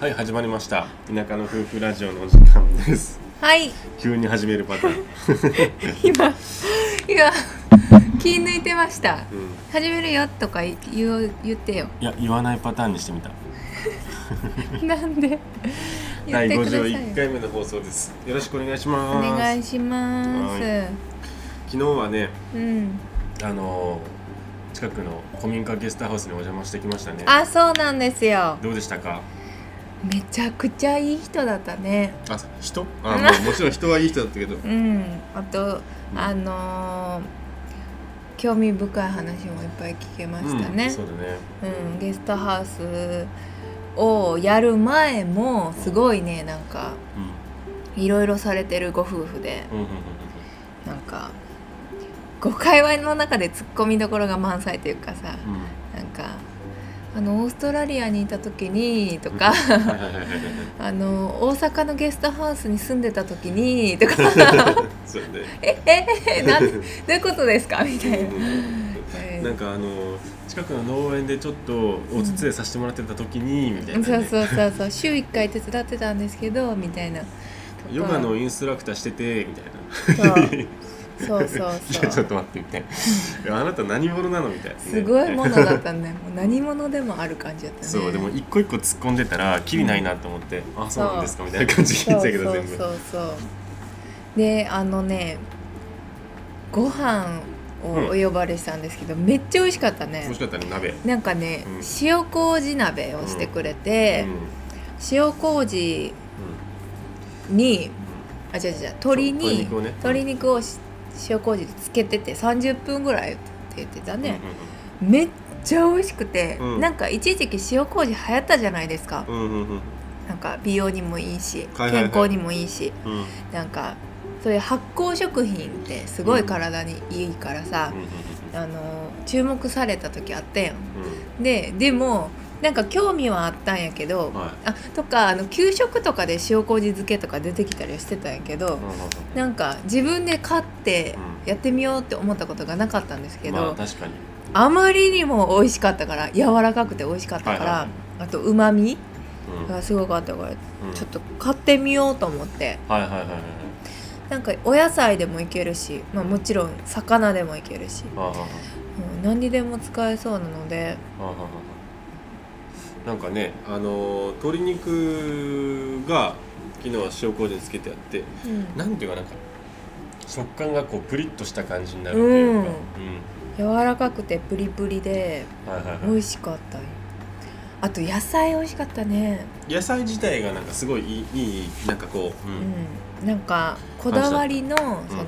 はい始まりました。田舎の夫婦ラジオのお時間です。はい。急に始めるパターン、今今気抜いてました。うん、始めるよとか言う言ってよ。いや言わないパターンにしてみた。なんで？言第ってください51回目の放送です。よろしくお願いしおます。願いします。は昨日はねうん。あのー近くの古民家ゲストハウスにお邪魔してきましたね。あそうなんですよ。どうでしたか？めちゃくちゃいい人だったね。あ人？あもう もちろん人はいい人だったけど。うん。あとあのー興味深い話もいっぱい聞けましたね。うん、そうだね。うん、ゲストハウスをやる前もすごいねなんかうん。いろいろされてるご夫婦で。うなんかご会話の中でツッコミどころが満載というかさうんうん。なんかあのオーストラリアにいた時にとかあの大阪のゲストハウスに住んでた時にとか。えええなんどういうことですか？みたいな。えーなんかあの近くの農園でちょっとお手伝いさせてもらってた時に、みたいな、ね、そうそうそうそう。週1回手伝ってたんですけどみたいな。ヨガのインストラクターしててみたいなそうそうそう。ちょっと待ってみたいな。あなた何者なのみたいな、ね、すごいものだったんだよ。もう何者でもある感じだったね。そうでも一個一個突っ込んでたらきりないなと思って、あそうなんですかみたいな感じ聞いてたけど全部。そうそうそうであのねご飯をお呼ばれしたんですけど、めっちゃ美味しかったね。美味しかったね鍋。なんかね、うん。塩麹鍋をしてくれて、塩麹にあ違う違う鶏にね。鶏肉をし塩麹でつけてて30分ぐらいって言ってたうんね、めっちゃ美味しくて、うん。なんか一時期塩麹流行ったじゃないですか、うんうんうん。うんなんか美容にもいいし、はいはいはい。健康にもいいし。うん。うんなんかそういう発酵食品ってすごい体にいいからさ、あの注目された時あったやん。うん。ででもなんか興味はあったんやけど、はい。あとかあの給食とかで塩麹漬けとか出てきたりはしてたんやけど、なんか自分で買ってやってみようって思ったことがなかったんですけど、まあ確かに。あまりにも美味しかったから柔らかくて美味しかったから、あとうまみうん。がすごかったから、うん。ちょっと買ってみようと思って。はいはいはいなんかお野菜でもいけるし、まあ、もちろん魚でもいけるし、うん、何にでも使えそうなのでなんかねあのー鶏肉が昨日は塩麹につけてあってうん。なんていうかなんか食感がこうプリッとした感じになるっていうか、柔らかくてプリプリで美味しかったよ。あと野菜美味しかったね。野菜自体がなんかすごいいいいいなんかこう、ううん。んなんかこだわりのその、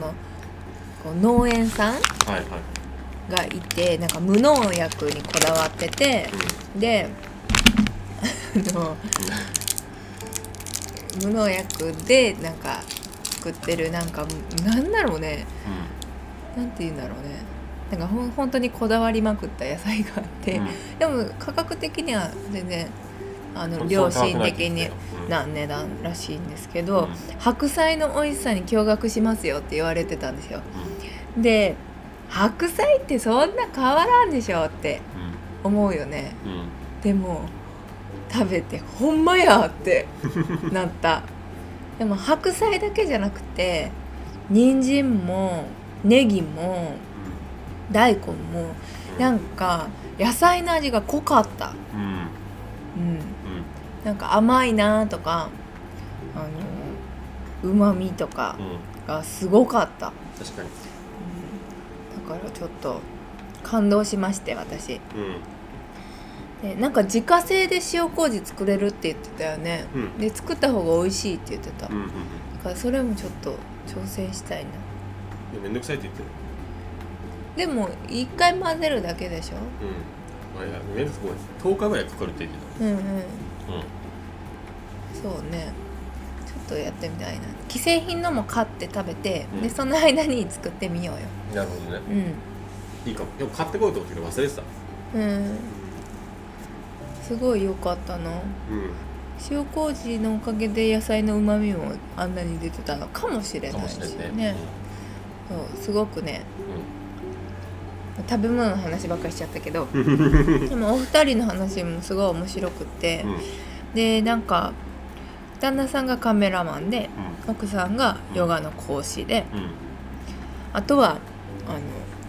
こう農園さんはいはい、がいてなんか無農薬にこだわっててであの無農薬でなんか作ってるなんかなんだろうね。なんて言うんだろうね。なんかほん本当にこだわりまくった野菜があって、うん。でも価格的には全然あのうん良心的にな値段らしいんですけうん。ど、白菜の美味しさに驚愕しますよって言われてたんですよ。で白菜ってそんな変わらんでしょって思うよね。うんうんうん。でも食べてほんまやってなった。でも白菜だけじゃなくて人参もネギも大根もなんか野菜の味が濃かった。うん。うん。うん。うんなんか甘いなとかあのうまみとかうん。がすごかった、うん確かに。だからちょっと感動しまして私。うんでなんか自家製で塩麹作れるって言ってたよね、うん。で作った方が美味しいって言ってた、だうんうんうん。からそれもちょっと挑戦したいな。でめんどくさいって言ってる。でも一回混ぜるだけでしょ？うん。あいやめんどくさい10日ぐらいかかるって言ってうんうん。たうん。そうね。ちょっとやってみたいな。既製品のも買って食べて、うん。でその間に作ってみようよ。なるほどね。うん。いいかも。でも買ってこようと思ったけど忘れてた。うんすごい良かったな。うん塩麹のおかげで野菜のうまみもあんなに出てたのかもしれかないしもしれないねねそうすごくね。うん食べ物の話ばっかりしちゃったけどうん。でもお二人の話もすごい面白くってうん。でなんか旦那さんがカメラマンでう奥さんがヨガの講師であとはあの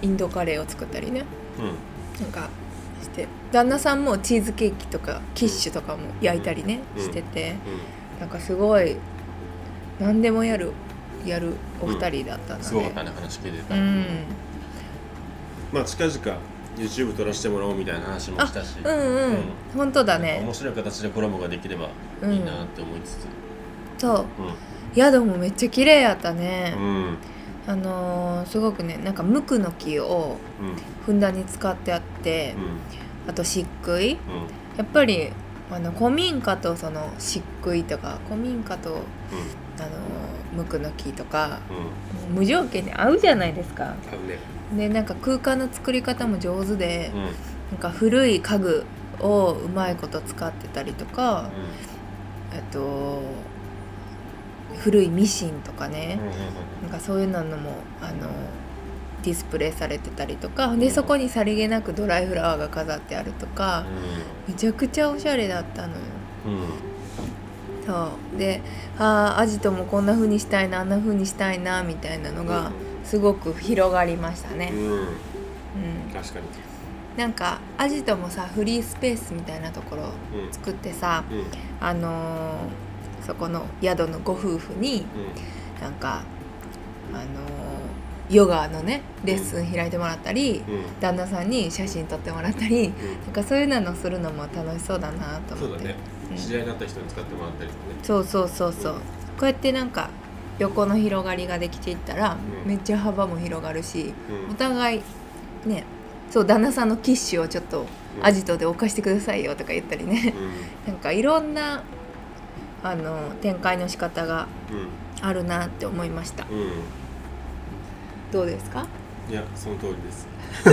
インドカレーを作ったりね。うん。なんかして旦那さんもチーズケーキとかキッシュとかも焼いたりね、うん。しててなんかすごい何でもやるやるお二人だったんだねすごかったね話聞いてた、うん。まあ近々 YouTube 撮らせてもらおうみたいな話もしたし、うんうん、うん。本当だね。面白い形でコラボができればいいなって思いつつ。そう。宿もめっちゃ綺麗やったね。う、んうんあのーすごくねなんか無垢の木をうん。ふんだんに使ってあってう、ん。あと漆喰。うん。やっぱりあの古民家とその漆喰とか古民家とあの無垢の木とかうん。うん無条件で合うじゃないですか。でなんか空間の作り方も上手でうん。うんなんか古い家具をうまいこと使ってたりとかえっと古いミシンとかね。なんかそういうのもあのディスプレイされてたりとか。でそこにさりげなくドライフラワーが飾ってあるとか。めちゃくちゃおしゃれだったのよ。うん。うんそう。でああアジトもこんな風にしたいなあんな風にしたいなみたいなのがすごく広がりましたね、うん。うん、確かに。なんかアジトもさフリースペースみたいなところうん作ってさうん。あのーそこの宿のご夫婦になんかあのーヨガのねレッスン開いてもらったり、うん。うん。旦那さんに写真撮ってもらったりなんかそういうのするのも楽しそうだなと思って。そうだね。うん。知り合いになった人に使ってもらったりとかね。そうそうそうそう。こうやってなんか横の広がりができていったら、うん。めっちゃ幅も広がるしうん。お互いねそう旦那さんのキッシュをちょっとうん。アジトで置かしてくださいよとか言ったりね。うん。なんかいろんなあの展開の仕方がうん。あるなって思いました。うん。どうですか？いやその通りです。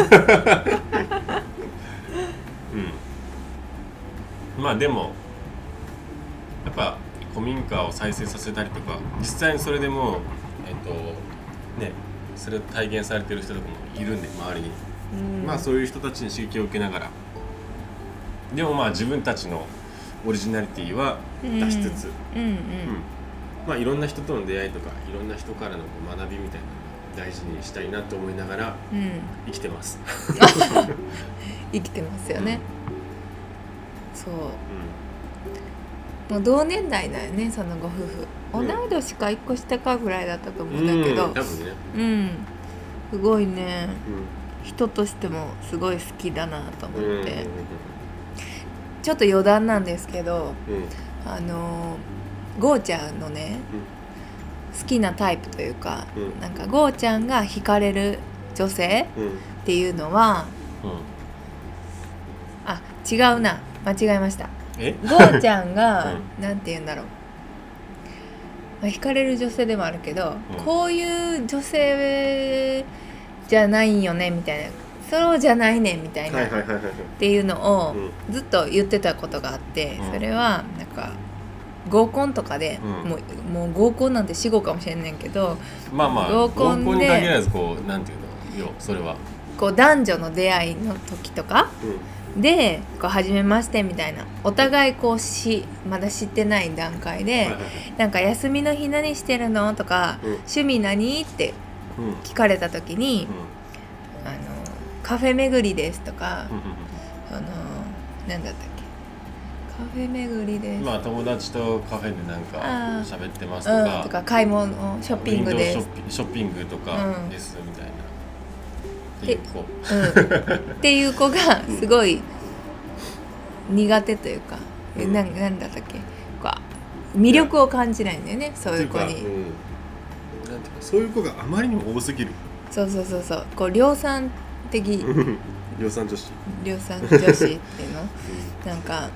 うん。まあでもやっぱ古民家を再生させたりとか実際にそれでもうえっとねそれを体現されてる人とかもいるんで周りに、うん。まあそういう人たちに刺激を受けながら。でもまあ自分たちのオリジナリティは出しつつ、うんうん。うん。まあいろんな人との出会いとかいろんな人からの学びみたいなのを大事にしたいなと思いながらうん。生きてます。生きてますよね、そう。うもう同年代だよねそのご夫婦。うん。同い年か1個下かぐらいだったと思ん、うんだけど。うん多分ね、うん。すごいね。う人としてもすごい好きだなと思って、ちょっと余談なんですけどうん、あのゴーちゃんのね好きなタイプというか、うん。なんかゴーちゃんが惹かれる女性うん、うん、っていうのはあ違うな。間違えました。え、ゴーちゃんが、うなんて言うんだろう、まあ、惹かれる女性でもあるけど、うん。こういう女性じゃないんよねみたいなそうじゃないねみたいな。っていうのをうん。ずっと言ってたことがあって、うん。それはなんか合コンとかで、うん。もうもう合コンなんて死後かもしれんねんけどまあまあ合合コンでに限らずこうなんていうのよそれは。こう男女の出会いの時とかうん、でこう初めましてみたいなお互いこうしまだ知ってない段階で、なんか休みの日何してるのとか、うん。趣味何って聞かれた時に、カフェ巡りですとか、うん、あのなんだったっけ。カフェ巡りです、まあ友達とカフェでなんか喋ってますとうん、かと、か買い物ショッピングです。ショッピショッピングとかうんですみたいな。っていうこうん、っていう子がすごい苦手というか、えうん。なんなんだったっけ。こう魅力を感じないんだよねそういう子に。っていうか、うん、なんていうかそういう子があまりにも多すぎる。そうそうそうそう。こう量産的。量産女子。量産女子っていうの？なんか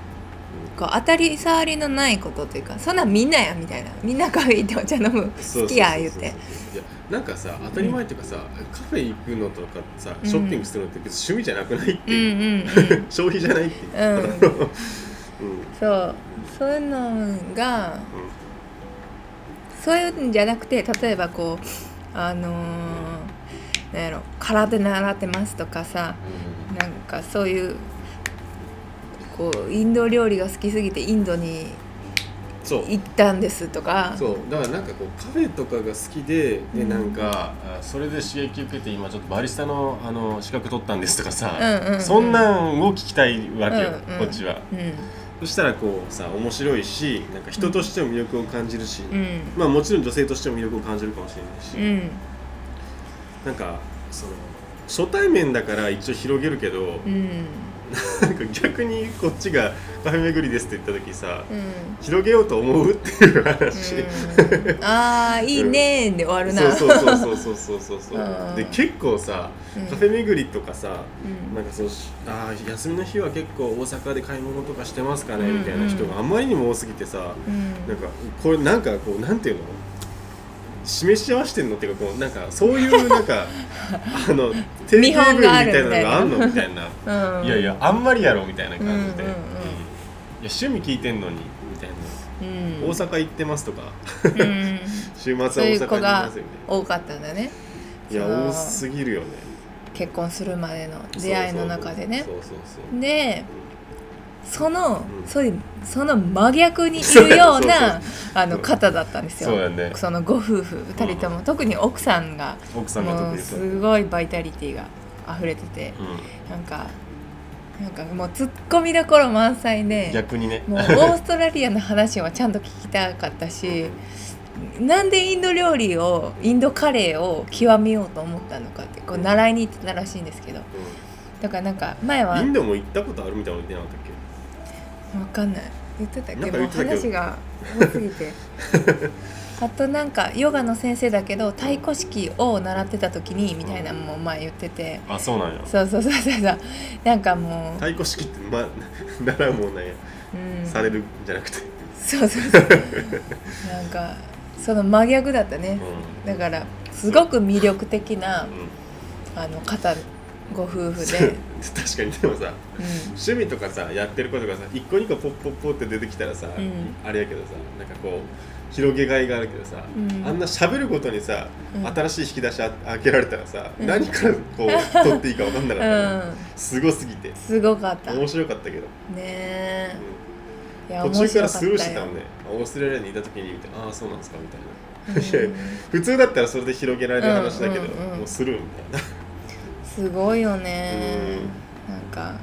こう当たり障りのないことというかそんなんみんなやみたいな。みんなカフェ行ってお茶飲む。好きや言って。いやなんかさ当たり前っていうかさ、カフェ行くのとかさうん。ショッピングするのって別に趣味じゃなくないってうんいう、うんうん 消費じゃないっていう、うん。うん。そう。そういうのがそういうんじゃなくて例えばこうあのーなんやろ空手習ってますとかさなんかそういうこうインド料理が好きすぎてインドに行ったんですとか。そう。だからなんかこうカフェとかが好きででうん。なんかあそれで刺激受けて今ちょっとバリスタのあの資格取ったんですとかさ、うんうんうん。そんなんを聞きたいわけよ、うんうん。こっちは。うん。そしたらこうさ面白いしなんか人としても魅力を感じるし、うん。まあもちろん女性としても魅力を感じるかもしれないし、うんなんかその初対面だから一応広げるけど、うん、なんか逆にこっちが「カフェ巡りです」って言った時さ、うん、広げようと思うっていう話、うん、ああいいねで終わるな、そうそうそうそうそうそうそうで結構さカフェ巡りとかさ、うん、なんかそのあ休みの日は結構大阪で買い物とかしてますかねみたいな人があまりにも多すぎてさ、うん、なんかこれなんかこうなんていうの？示し合わせてんのっていうかこうなんかそういうなんか あの定見型文みたいなのがあんのみたいな。うんいやいやあんまりやろみたいな感じで、うんうんうん。いや趣味聞いてんのにみたいな、うん。大阪行ってますとか。うん。週末は大阪にいますよね。多かったんだね。いや多すぎるよね。結婚するまでの出会いの中でね。でその、うん。そういうその真逆にいるようなあの方だったんですよ。そうやね。そのご夫婦2人とも、特に奥さんが奥さんがすごいバイタリティが溢れててうなんかなんかもうツッコミどころ満載ん、で逆にね。もうオーストラリアの話はちゃんと聞きたかったしなんでインド料理をインドカレーを極めようと思ったのかってこう習いに行ってたらしいんですけど。だからなんか前はうんインドも行ったことあるみたいなの言ってなかったっわかんない。言ってたっけ？ど。話が多すぎて。あとなんかヨガの先生だけど太鼓式を習ってた時にみたいなのも前言ってて。けあそうなんや。そうそうそうそうそう。なんかも太鼓式って、ま、習うもんなんや、う、うん、されるんじゃなくて、そうそうそうなんかその真逆だったね。うだからすごく魅力的なん。あの方ご夫婦で、確かにでもさう趣味とかさやってることがさ一個二個ポッポッポって出てきたらさ、ん。あれやけどさなんかこう広げがいがあるけどさ、うん。あんな喋ることにさ、うん。新しい引き出しあ開けられたらさ、うん。何からこう取っていいか分かんなかった、ん、うん、すごすぎて。すごかった。ね面白かったけど、え。いやうん途中からスルーしてたもんね。オーストラリアにいた時に見てああそうなんですかみたいな。普通だったらそれで広げられる話だけど、うんうんうんもうスルーみたいなすごいよね。なんか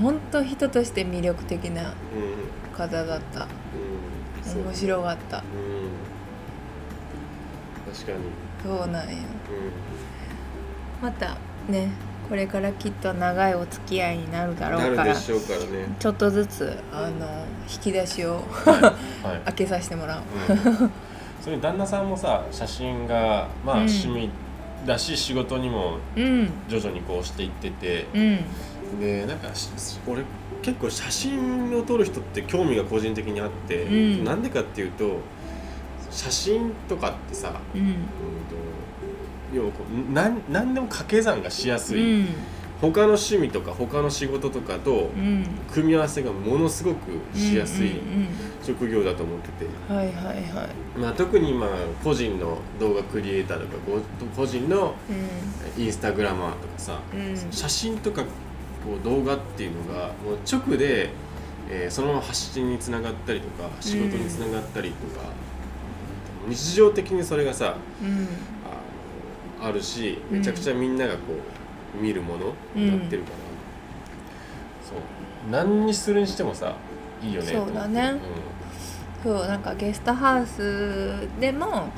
本当人として魅力的なうん方だった。うん。面白かった。うん。確かに。そうなんようまたねこれからきっと長いお付き合いになるだんろうからね。ちょっとずつあの引き出しをはい、は い開けさせてもらおう。うん。それに旦那さんもさ写真がまあうん。趣味だし仕事にもうん。徐々にこうしていっててうん。でなんかし俺結構写真を撮る人って興味が個人的にあってうん。なんでかっていうと写真とかってさうん。うんと要はこうなん何でも掛け算がしやすうい、ん他の趣味とか他の仕事とかとうん。組み合わせがものすごくしやすい職業だと思ってて、うんはいはいはい。まあ、特に今個人の動画クリエイターとかご個人のうインスタグラマーとかさ、んうん。写真とかこう動画っていうのがもう直で、えーそのまま発信につながったりとか仕事につながったりとか、日常的にそれがさうん。あるしうんめちゃくちゃみんながこう見るものになってるから、そう。何にするにしてもさいいよね。そうだね。そうなんかゲストハウスでも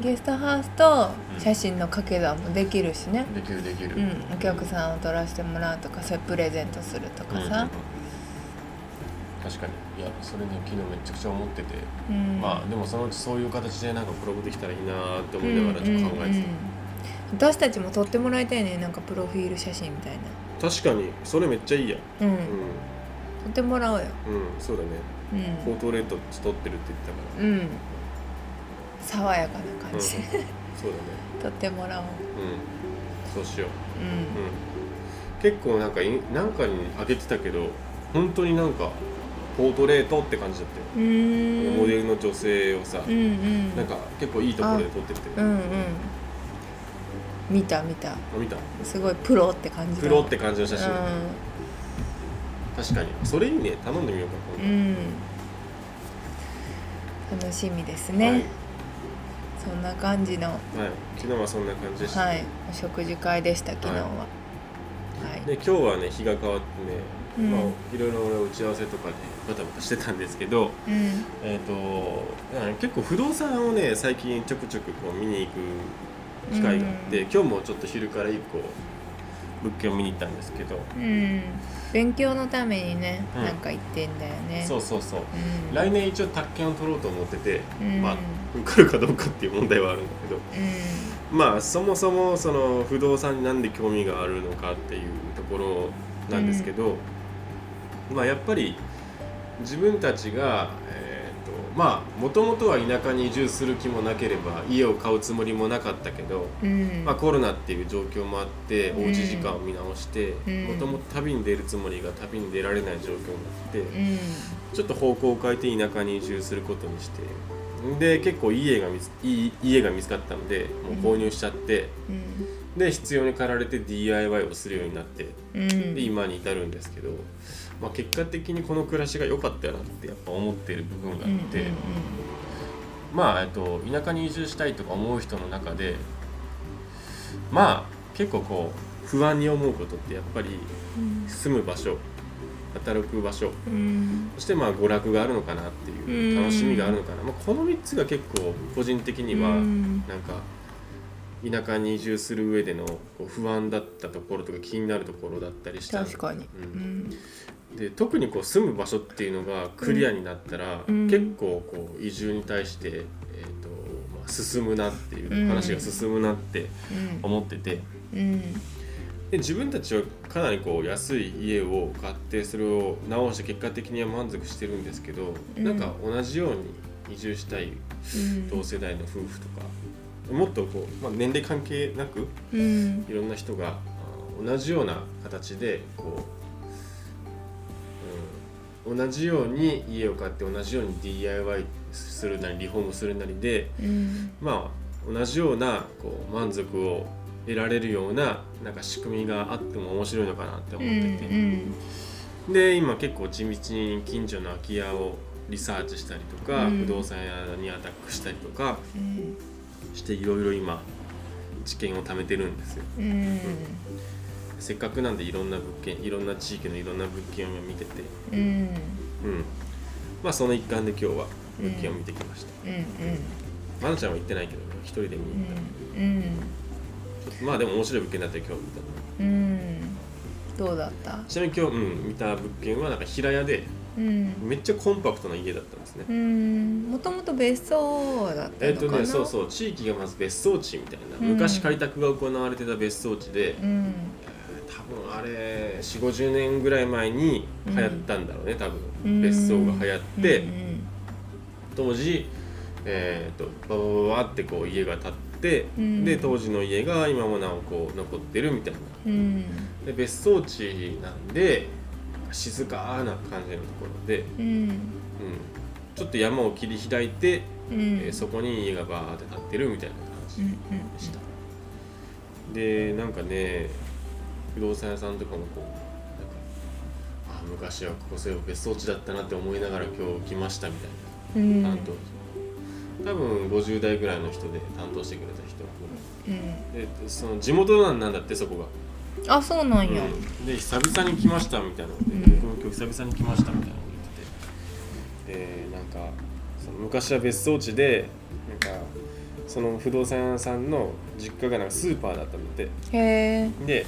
ゲストハウスと写真の掛け算もできるしね、できるできる、うん、お客さんを撮らせてもらうとかそれプレゼントするとかさ、確かに。いやそれね昨日めちゃくちゃ思ってて、うん。まあでもそのうちそういう形でなんかコラボできたらいいなって思いながらちょっと考えてた、私たちも撮ってもらいたいねなんかプロフィール写真みたい確かにそれめっちゃいいやなうん、う撮ってもらおうよ。ん、うん、そうだね。うん。ポートレート撮ってるって言ってたから。うん。爽やかな感じ。で、そうだね。撮ってもらおう。うん。そうしよう、ううん、結構なんかいなんかにあげてたけど本当になんかポートレートって感じだったよ、モデルの女性をさ、うんうん。なんか結構いいところで撮ってて。うんうん見た見た。あ見た。すごいプロって感じだプロって感じの写真、うん。確かに。それいいね。頼んでみようか。う今ん。楽しみです度ね、はい。そんな感じの。はい、昨日はそんな感じでした、はい。お食事会でした昨日は。はい、で今日はね日が変わってね、うん。まあ、いろいろ俺打ち合わせとかでバタバタしてたんですけど、うん。えー、とうん結構不動産をね最近ちょくちょくこう見に行く機会があって、うん。今日もちょっと昼から一個物件を見に行ったんですけど、うん。勉強のためにね、うんなんか言ってんだよね。そうそうそう。うん、来年一応宅建を取ろうと思ってて、うん。まあ受かるかどうかっていう問題はあるんだけど。うまあそもそもその不動産になんで興味があるのかっていうところなんですけど、まあやっぱり自分たちがえーとまあもともとは田舎に移住する気もなければ家を買うつもりもなかったけど、んうん。まあ、コロナっていう状況もあってうん。おうち時間を見直してうん。もともと旅に出るつもりが旅に出られない状況になってうん。ちょっと方向を変えて田舎に移住することにしてで結構いい家が見ついい家が見つかったのでもう購入しちゃって。で必要に駆られて DIY をするようになってうん。で今に至るんですけど、まあ、結果的にこの暮らしが良かったよなってやっぱ思ってる部分があって、まあ、えっと、田舎に移住したいとか思う人の中でまあ結構こう不安に思うことってやっぱりうん。住む場所働く場所うん。そしてまあ娯楽があるのかなっていううん。楽しみがあるのかな、まあ、この3つが結構個人的にはうん。なんか田舎に移住する上でのこう不安だったところとか気になるところだったりした確かに、ううんんで特にこう住む場所っていうのがクリアになったら、うん。結構こう移住に対して、えーとまあ、進むなっていう話が進むなって思ってて。うん。で自分たちはかなりこう安い家を買ってそれを直して結果的には満足してるんですけど、うん。なんか同じように移住したいうん。同世代の夫婦とかもっとこう、まあ、年齢関係なくうん。いろんな人があ同じような形でこう、うん、同じように家を買って同じように DIY するなりリフォームするなりでうん。まあ同じようなこう満足を得られるようななんか仕組みがあっても面白いのかなって思ってて、で今結構地道に近所の空き家をリサーチしたりとか、うん。不動産屋にアタックしたりとかうん。していろいろ今知見を貯めてるんですよ。うんせっかくなんでいろんな物件いろんな地域のいろんな物件を見てて、うん。うん、まあその一環で今日は物件を見てきました。うんうん。まなちゃんは行ってないけど一人で見に行った、うん。ちょっとまあでも面白い物件だったよ今日見たのうん。どうだった？ちなみに今日、うん、見た物件はなんか平屋でうん。めっちゃコンパクトな家だったんですね、うん。もともと別荘だったのかな？えっとねそうそう。地域がまず別荘地みたいな、うん。昔開拓が行われてた別荘地で、うんあれ4 5 0年ぐらい前に流行ったんだろうね、多分。別荘が流行って、うん当時えー、とバババババってこう家が建って、うん。で当時の家が今もなおこう残ってるみたいな。うん。で別荘地なんで静かな感じのところで、うん。うん、ちょっと山を切り開いて、うん。えーそこに家がバーって建ってるみたいな感じうんでした、でなんかね不動産屋さんとかもこうなんかあ昔はここそうい別荘地だったなって思いながら今日来ましたみたいな。うん。担当多分50代ぐらいの人で担当してくれた人。うんでその地元なんなんだってそこが、あそうなんや。うん。で久々に来ましたみたいなので、うん。僕も今日久々に来ましたみたいなのを言ってて。でなんかその昔は別荘地でなんかその不動産屋さんの実家がなんかスーパーだったのでへえ。で、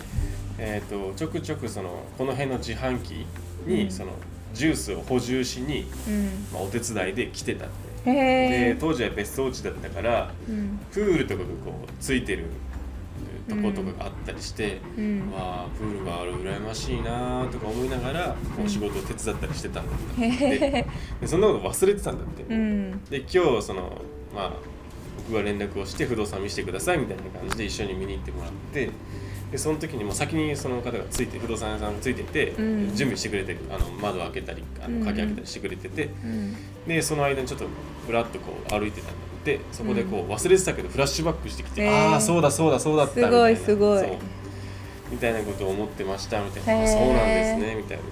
えー、とちょくちょくそのこの辺の自販機に、うん。そのジュースを補充しに、うん。まあ、お手伝いで来てたって。へでえ当時は別荘地だったからうん。プールとかがこうついてるとことかがあったりして、うん。わあプールがある羨ましいなとか思いながらこう仕事を手伝ったりしてたんだって、へえでそんなこと忘れてたんだって、うん。で今日そのまあ僕が連絡をして不動産見せてくださいみたいな感じで一緒に見に行ってもらってでその時にもう先にその方がついて不動産屋さんがついてて、うん。準備してくれてあの窓開けたりあうん。の鍵開けたりしてくれてて、うん。でその間にちょっとぶらっとこう歩いてたんだって。そこでこう忘れてたけどフラッシュバックしてきて、へー。ああそうだそうだそうだったみたいな。すごいすごい。みたいなことを思ってましたみたいな、そうなんですねみたいな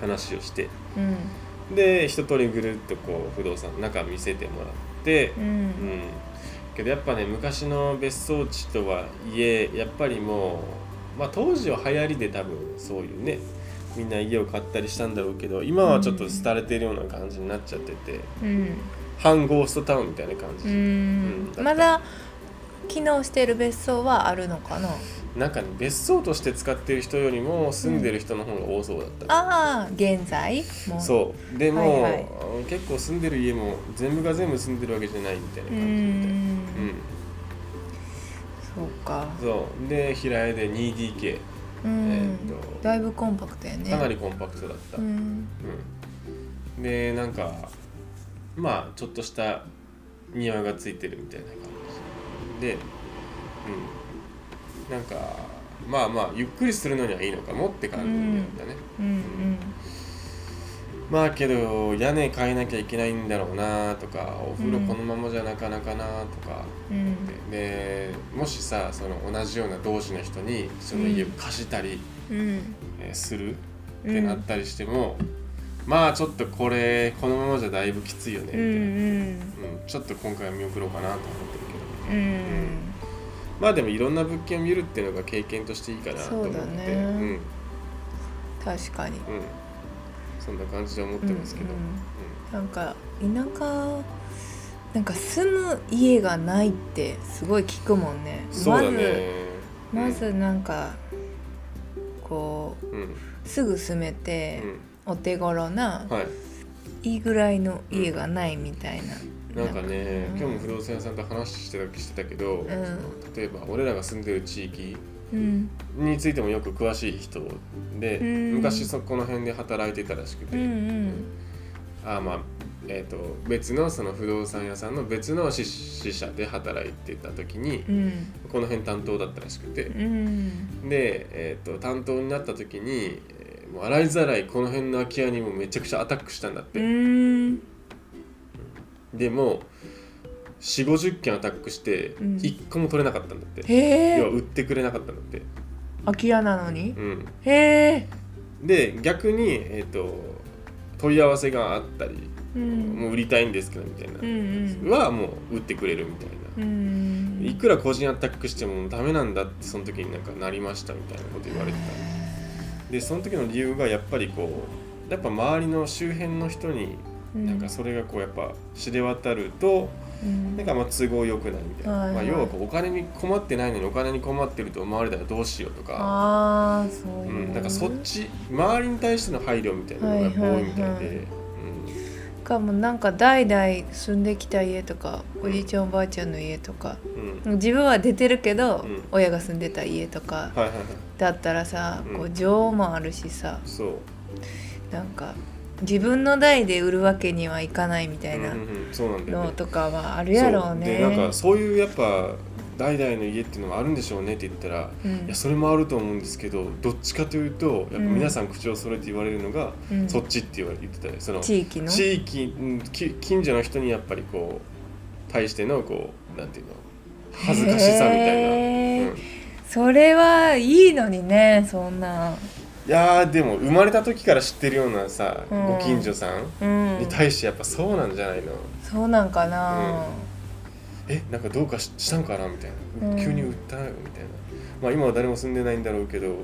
話をして。うん。で一通りぐるっとこう不動産の中見せてもらって。ううんんけどやっぱね昔の別荘地とはいえやっぱりもう、まあ、当時は流行りで多分そういうねみんな家を買ったりしたんだろうけど今はちょっと廃れてるような感じになっちゃってて、うん半ゴーストタウンみたいな感じ、うん。うん。まだ機能してる別荘はあるのかな？なんかね別荘として使ってる人よりも住んでる人の方が多そうだった、ああ現在そう。でも、はいはい。結構住んでる家も全部が全部住んでるわけじゃないみたいなう感じみたいん。うん。そうか。そう。で平屋で 2DK、うん、えーっと。だいぶコンパクトやね。かなりコンパクトだった、ううんん。でなんかまあちょっとした庭がついてるみたいな感じ。で、うん、なんかまあまあゆっくりするのにはいいのかもって感じだったね、うん。うんまあけど屋根変えなきゃいけないんだろうなとかお風呂うんこのままじゃなかなかなとか、うん。でもしさその同じような同士の人にその家を貸したり、うん。えーする？ってなったりしても、まあちょっとこれこのままじゃだいぶきついよねみたいな、うんうん。ちょっと今回は見送ろうかなと思ってるけど。うんうんまあでもいろんな物件を見るっていうのが経験としていいかなと思って。そうだね。うん確かに。うん、そんな感じで思ってますけど、うんうんなんか田舎なんか住む家がないってすごい聞くもんね。そうだね。まずまずなんかこううん、うんすぐ住めて、お手頃なうん、はい。いいぐらいの家がないみたいな、なんかね、うん。今日も不動産屋さんと話してたしてたけど、ん。その例えば俺らが住んでる地域うん。についてもよく詳しい人で、うん。昔そこの辺で働いてたらしくて、うんうん。あまあえー、と別のその不動産屋さんの別の支支社で働いてた時にうん。この辺担当だったらしくて。うん。で、えー、と担当になった時に、えーもう洗いざらいこの辺の空き家にもめちゃくちゃアタックしたんだっうて、んでも4 5 0件アタックしてうん。1個も取れなかったんだって、へえ。要は売ってくれなかったんだって、空き家なのに？うん、へえ。で逆に、えー、と問い合わせがあったり、うん。もう売りたいんですけどみたいな、うんうん。はもう売ってくれるみたいな、うん。いくら個人アタックしてもダメなんだってその時になんかなりましたみたいなこと言われてた。でその時の理由がやっぱりこうやっぱ周りの周辺の人になんかそれがこうやっぱ知れ渡るとうん。なんかまあ都合良くないみたいな、はいはい。まあ、要はこうお金に困ってないのにお金に困ってると思われたらどうしようとか、ああそうう、んなんかそっち周りに対しての配慮みたいなのが多いみたいで、はいはいはい。かもなんか代々住んできた家とかおじいちゃんおばあちゃんの家とか。うん。うん自分は出てるけど、うん。親が住んでた家とかだったらさ、うん。こう情もあるしさ。そう。なんか自分の代で売るわけにはいかないみたいなのとかはあるやろうね。そう。でなんかそういうやっぱ代々の家っていうのもあるんでしょうねって言ったら、うん。いやそれもあると思うんですけどどっちかというとやっぱ皆さん口を揃えて言われるのが、うん。そっちって言われ言ってたよその地域の？地域近所の人にやっぱりこう対してのこうなんていうの恥ずかしさみたいな、うん。それはいいのにねそんな、いやーでも生まれた時から知ってるようなさ、うん。ご近所さんうん。に、対してやっぱそうなんじゃないの、そうなんかな、えなんかどうかししたんかな？みたいな、うん。急に売ったみたいな。まあ今は誰も住んでないんだろうけど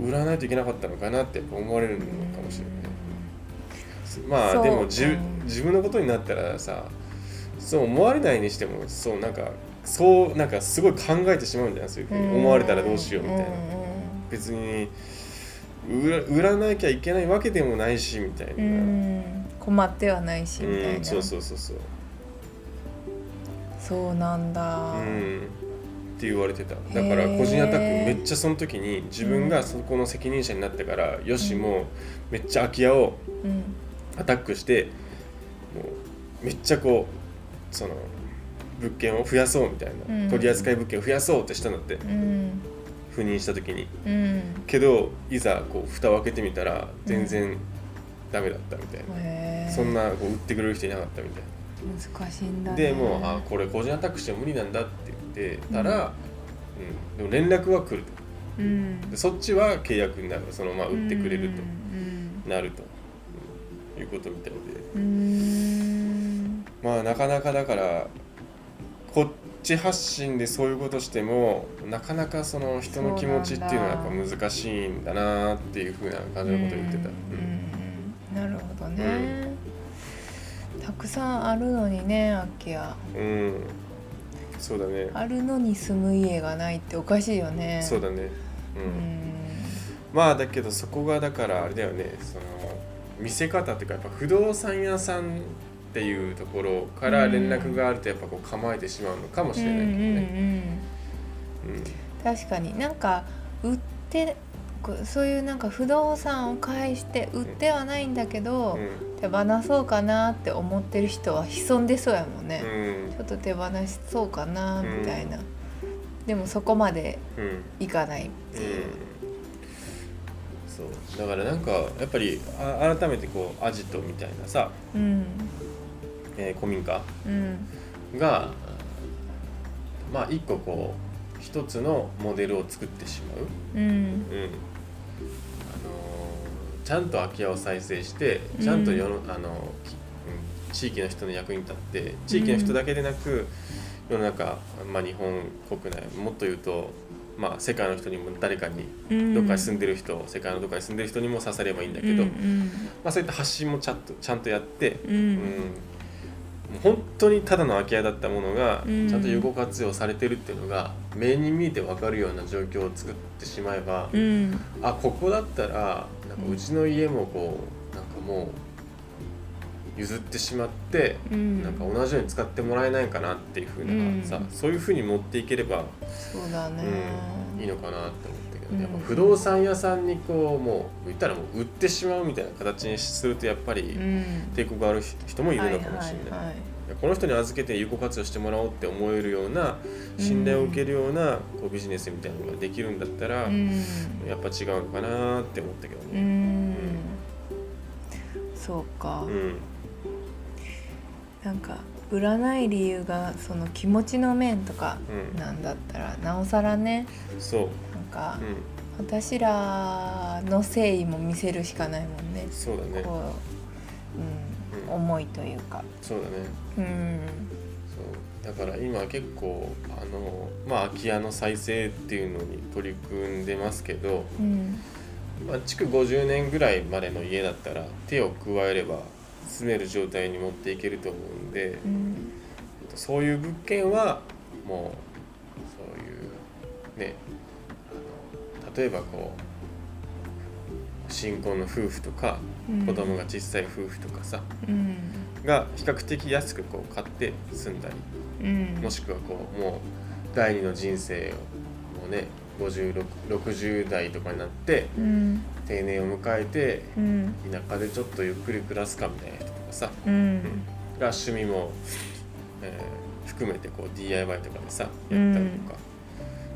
売らないといけなかったのかなって思われるのかもしれない、まそうあでもじゅうん自分のことになったらさそう思われないにしてもそうなんかそうなんかすごい考えてしまうんじゃない？そういうふうに思われたらどうしようみたいな、ん。別に売ら売らなきゃいけないわけでもないしみたいな、うん。うん困ってはないしみたいな、うんそうそうそうそう。そうなんだ、うん。って言われてた。だから個人アタックめっちゃその時に自分がそこの責任者になってから、よしもうめっちゃ空き家をうん。アタックしてもうめっちゃこうその物件を増やそうみたいな、うん。取り扱い物件を増やそうってしたんだって。うん赴任した時に。うん。けどいざこう蓋を開けてみたら全然ダメだったみたいな、へーそんなこう売ってくれる人いなかったみたい難しいんだな、ね。でもうあこれ個人アタックして無理なんだって言ってたら、うん。でも連絡は来ると。うん。でそっちは契約になる。そのまあ売ってくれると、うん。なると、うん。いうことみたいで。まあなかなかだからこっち発信でそういうことしてもなかなかその人の気持ちっていうのはやっぱ難しいんだなっていうふうな感じのことを言ってた。うん。うんなるほどね、たくさんあるのにね空き家うん、うん。そうだねあるのに住む家がないっておかしいよね。そうだね、うん。うん。まあだけどそこがだからあれだよね。その見せ方っていうかやっぱ不動産屋さんっていうところから連絡があるとやっぱこう構えてしまうのかもしれないけどね。うん。うんうんうん確かに。なんか売ってそういうなんか不動産を介して売ってはないんだけど、うん。手放そうかなって思ってる人は潜んでそうやもんね、うん。ちょっと手放しそうかなうんみたいな、でもそこまでうん。いかないっていう、そう。だからなんかやっぱりあ改めてこうアジトみたいなさ、うんえー古民家うん。がまあ一個こう一つのモデルを作ってしまう、うん。うん。あのーちゃんと空き家を再生してちゃんと世の、あの地域の人の役に立って地域の人だけでなく、世の中、まあ、日本国内もっと言うと、まあ、世界の人にも誰かにうん。どっかに住んでる人、世界のどっかに住んでる人にも刺さればいいんだけど、うん。まあ、そういった発信もちゃんとちゃんとやって、うん。うん本当にただの空き家だったものがうん。ちゃんと有効活用されてるっていうのが目に見えて分かるような状況を作ってしまえば、うん。あここだったらなんかうちの家もこうなんかもう譲ってしまって、うん。なんか同じように使ってもらえないかなっていうふうなさ、うんそういうふうに持っていければ、そうだね、うん、いいのかなって思ったけど、ねやっぱうん。不動産屋さんにこうもう言ったらもう売ってしまうみたいな形にするとやっぱりうん。抵抗がある人もいるのかもしれない。この人に預けて有効活用してもらおうって思えるような信頼を受けるようなこうビジネスみたいなのができるんだったら、うん。やっぱ違うのかなって思ったけどうね。ん。そうか、うん。なんか売らない理由がその気持ちの面とかうんなんだったらなおさらね。そう、かう私らの誠意も見せるしかないもんね。ん、そうだね。こう、うんうん。思いというか。そうだね。うん。そう。だから今結構あのまあ空き家の再生っていうのに取り組んでますけど、うん。まあ、築50年ぐらいまでの家だったら手を加えれば住める状態に持っていけると思うんで、うん。そういう物件はもうそういうね例えばこう新婚の夫婦とかうん。子供が小さい夫婦とかさ、うん。が比較的安くこう買って住んだりうん。もしくはこうもう第二の人生をもうね5060代とかになってうん。定年を迎えてうん。田舎でちょっとゆっくり暮らすかみたいな人とかさ、うん。が趣味も、えー含めてこう DIY とかでさやったりとか、うん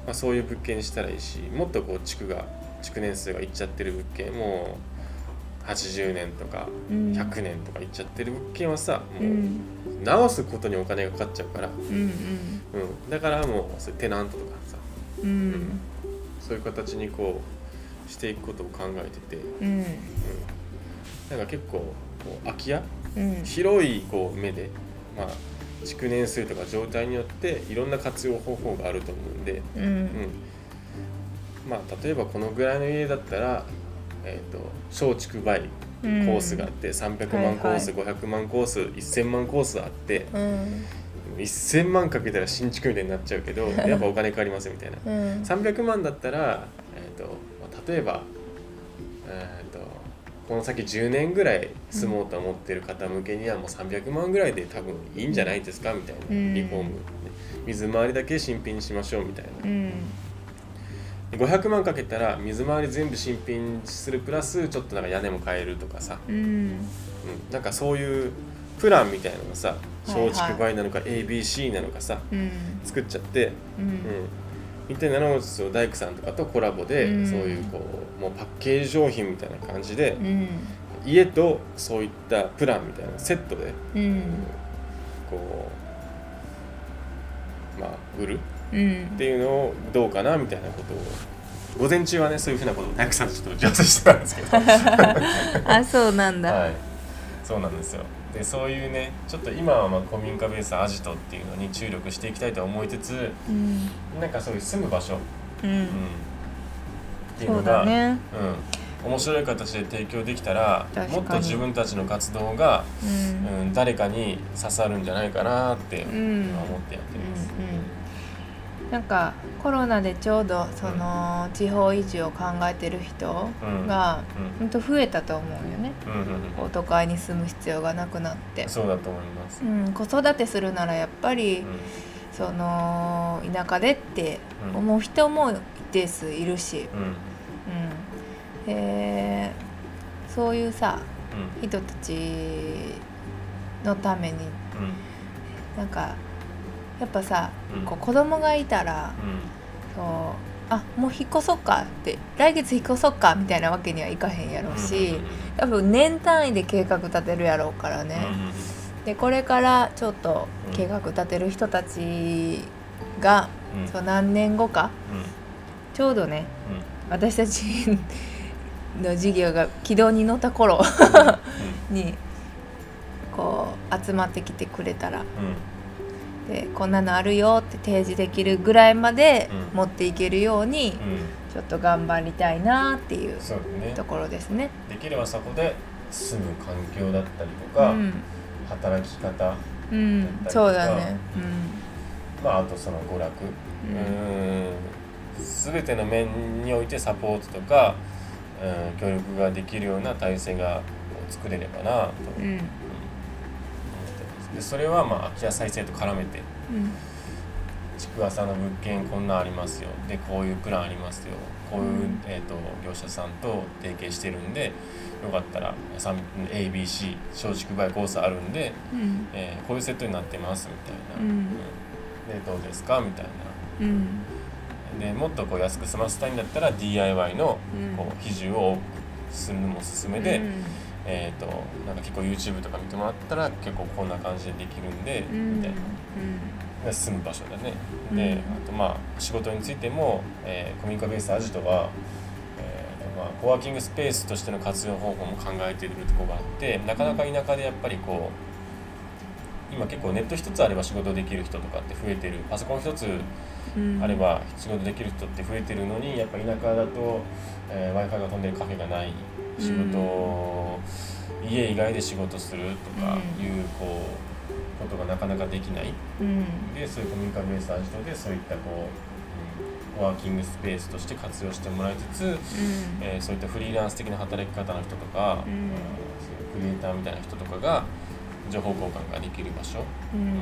まあ、そういう物件にしたらいいしもっとこう築が築年数がいっちゃってる物件もう80年とかうん。100年とかいっちゃってる物件はさうもうん。直すことにお金がかかっちゃうから、うんうん、だからもうテナントとかさ。うん。うん。そういう形にこうしていくことを考えてて、うん。うん、なんか結構こう空き家？うん。広いこう目で、まあ、築年数とか状態によっていろんな活用方法があると思うんで、うん。うん。まあ、例えばこのぐらいの家だったら、えー、と小築倍コースがあって、300万コース、500万コース1000万コースあってうん。1000万かけたら新築みたいになっちゃうけど やっぱお金かかりますみたいな。うん。300万だったら、えーとまあ、例えば、えー、とこの先10年ぐらい住もうと思ってる方向けにはもう300万ぐらいで多分いいんじゃないですかみたいな、うん。リフォーム、ね水回りだけ新品にしましょうみたいな。うん。で500万かけたら水回り全部新品するプラスちょっとなんか屋根も変えるとかさ、うん。うん、なんかそういうプランみたいなのがさはいはい。松竹梅なのか ABC なのかさうん。作っちゃって。ううんん、みたいなのを大工さんとかとコラボで、うん。そういうこうもうパッケージ商品みたいな感じで、うん。家とそういったプランみたいなセットでうん。こうまあ売るうん。っていうのをどうかなみたいなことを。午前中はねそういうふうなことを大工さんとちょっと打ち合わせしてたんですけど。あそうなんだ、はい。そうなんですよでそういうねちょっと今はまあ古民家ベースアジトっていうのに注力していきたいとは思いつつうん。なんかそういう住む場所、うん。うん、っていうのがだね。うん、面白い形で提供できたらもっと自分たちの活動が、うん。うん、誰かに刺さるんじゃないかなって今うん思ってやってます。うんうんなんかコロナでちょうどその地方移住を考えてる人がうん。本当増えたと思うよね。都会に住む必要がなくなって、そうだと思います。うん、子育てするならやっぱりうん。その田舎でってうん思う人も一定数いるし、うん。うん。えーそういうさうん。人たちのためにうん。なんかやっぱさ、うん。こう子供がいたらそうあもう引っ越そっかって来月引っ越そっかみたいなわけにはいかへんやろうし、多分年単位で計画立てるやろうからね、でこれからちょっと計画立てる人たちが、うん。うんそう何年後かちょうどね私たちの事業が軌道に乗った頃 にこう集まってきてくれたらでこんなのあるよって提示できるぐらいまでうん。持っていけるようにうん。うんちょっと頑張りたいなっていうところですね。できればそこで住む環境だったりとか、うん、働き方、うん、そうだね。まあ、あとその娯楽。うん。うん。全ての面においてサポートとか、うん、協力ができるような体制が作れればなと。うん、でそれはまあ空き家再生と絡めてうん、築浅の物件こんなんありますよ。でこういうプランありますよ。こういう、うん。えー、と業者さんと提携してるんでよかったら ABC 松竹梅コースあるんで、うん、えーこういうセットになってますみたいな、うん。でどうですか？みたいな。うん、でもっとこう安く済ませたいんだったら DIY のうん。こう比重を多くするのもおすすめで、えー、となんか結構 YouTube とか見てもらったら結構こんな感じでできるんで、うん、みたいな。で住む場所だね。で、うん。あとまあ仕事についても、えー、古民家ベースアジトは、えーまあ、コワーキングスペースとしての活用方法も考えているところがあってなかなか田舎でやっぱりこう今結構ネット一つあれば仕事できる人とかって増えてる。パソコン一つうん、あれば仕事できる人って増えてるのにやっぱ田舎だと、え w i f i が飛んでるカフェがない仕事。を、家以外で仕事するとかいうこうことがなかなかできない。うん、でそういう古民家ベースアジトでそういったこう、うん、ワーキングスペースとして活用してもらいつつ、うん、えーそういったフリーランス的な働き方の人とか、うん。クリエイターみたいな人とかが情報交換ができる場所、うん、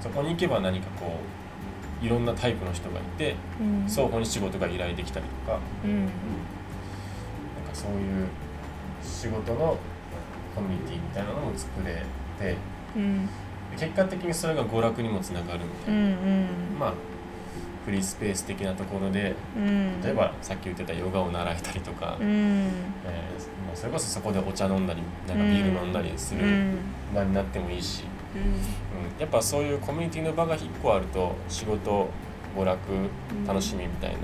そこに行けば何かこういろんなタイプの人がいてうん、双方に仕事が依頼できたりとか、うん、そういう仕事のコミュニティみたいなのも作れてうん、結果的にそれが娯楽にもつながるみたういな、ん、まあフリースペース的なところでうん、例えばさっき言ってたヨガを習えたりとか、うん、えーまあそれこそそこでお茶飲んだりなんかビール飲んだりするうん、場になってもいいし、うん、うん、やっぱそういうコミュニティの場が1個あると仕事娯楽楽しみみたいな、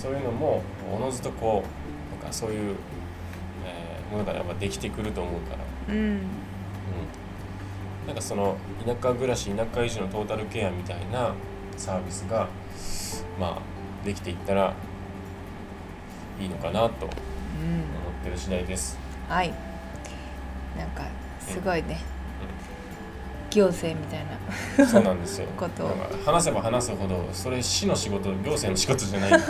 そういうのもおのずとこうかそういう、えーものがやっぱできてくると思うから、うん、うん、なんかその田舎暮らし田舎移住のトータルケアみたいなサービスがまあできていったらいいのかなと思ってる次第です。はい。なんかすごいね。行政みたいな。そうなんですよ。話せば話すほどそれ市の仕事行政の仕事じゃないって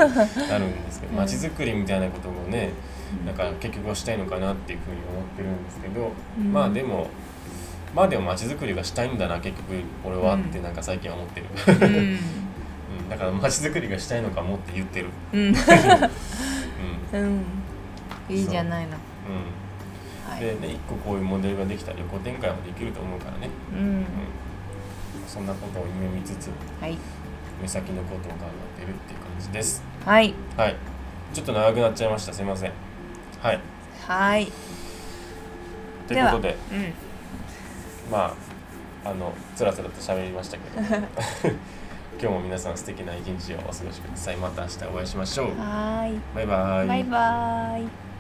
なるんですけどうんまちづくりみたいなこともねなんか結局はしたいのかなっていうふうに思ってるんですけど、うんまあでもまあでもまちづくりがしたいんだな結局俺はってなんか最近は思ってる、うん。うんだからまちづくりがしたいのかもって言ってる、うん。うんうん。いいじゃないの。うん、はい。でね一個こういうモデルができたら横展開もできると思うからね、うん。う。ん、そんなことを夢見つつはい。目先のことを考えてるっていう感じです。はい。はい。ちょっと長くなっちゃいました。すいません。はい。はい。ということでうん。まああのつらつらと喋りましたけど。今日も皆さん素敵な一日をお過ごしください。また明日お会いしましょう。はーい。バイバイ。バイバーイ